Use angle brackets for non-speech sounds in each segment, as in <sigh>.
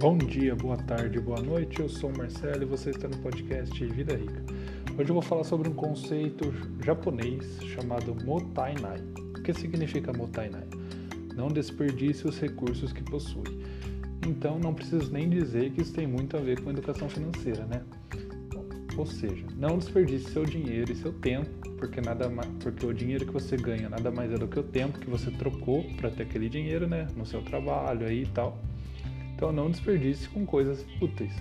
Bom dia, boa tarde, boa noite. Eu sou o Marcelo e você está no podcast Vida Rica. Hoje eu vou falar sobre um conceito japonês chamado Motainai. O que significa Motainai? Não desperdice os recursos que possui. Então, não preciso nem dizer que isso tem muito a ver com educação financeira, né? Ou seja, não desperdice seu dinheiro e seu tempo, porque nada mais, porque o dinheiro que você ganha nada mais é do que o tempo que você trocou para ter aquele dinheiro, né, no seu trabalho aí e tal. Então não desperdice com coisas úteis.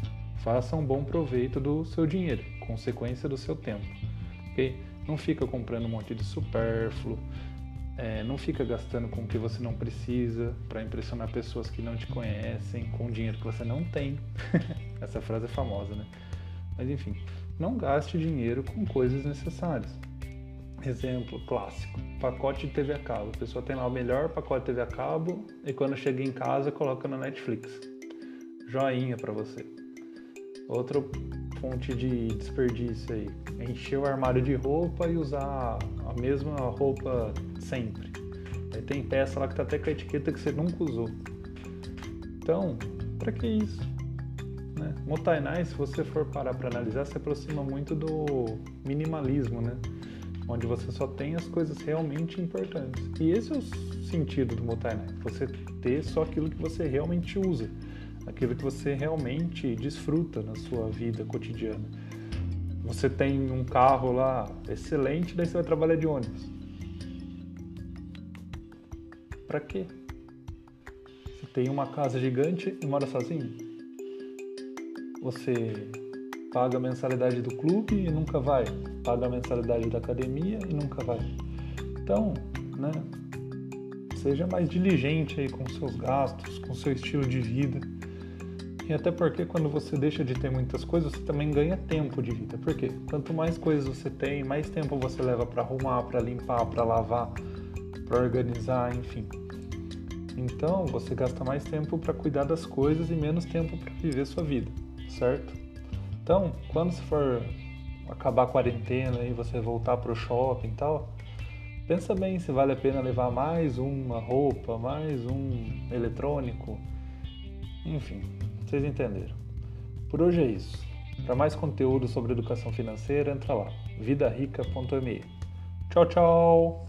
Faça um bom proveito do seu dinheiro, consequência do seu tempo. ok? Não fica comprando um monte de supérfluo, é, não fica gastando com o que você não precisa para impressionar pessoas que não te conhecem, com dinheiro que você não tem. <laughs> Essa frase é famosa, né? Mas enfim, não gaste dinheiro com coisas necessárias. Exemplo clássico: pacote de TV a cabo. A pessoa tem lá o melhor pacote de TV a cabo e quando chega em casa coloca na Netflix. Joinha para você. Outra fonte de desperdício aí: encher o armário de roupa e usar a mesma roupa sempre. Aí tem peça lá que tá até com a etiqueta que você nunca usou. Então, para que isso? Né? Motainai, se você for parar para analisar, se aproxima muito do minimalismo, né? Onde você só tem as coisas realmente importantes. E esse é o sentido do Motainai, você ter só aquilo que você realmente usa, aquilo que você realmente desfruta na sua vida cotidiana. Você tem um carro lá excelente, daí você vai trabalhar de ônibus. Para quê? Você tem uma casa gigante e mora sozinho? Você paga a mensalidade do clube e nunca vai, paga a mensalidade da academia e nunca vai. Então, né, seja mais diligente aí com seus gastos, com seu estilo de vida. E até porque quando você deixa de ter muitas coisas, você também ganha tempo de vida. Por quê? Quanto mais coisas você tem, mais tempo você leva para arrumar, para limpar, para lavar, para organizar, enfim. Então, você gasta mais tempo para cuidar das coisas e menos tempo para viver sua vida, certo? Então, quando se for acabar a quarentena e você voltar para o shopping e tal, pensa bem se vale a pena levar mais uma roupa, mais um eletrônico, enfim, vocês entenderam. Por hoje é isso. Para mais conteúdo sobre educação financeira, entra lá, vidarica.me. Tchau, tchau!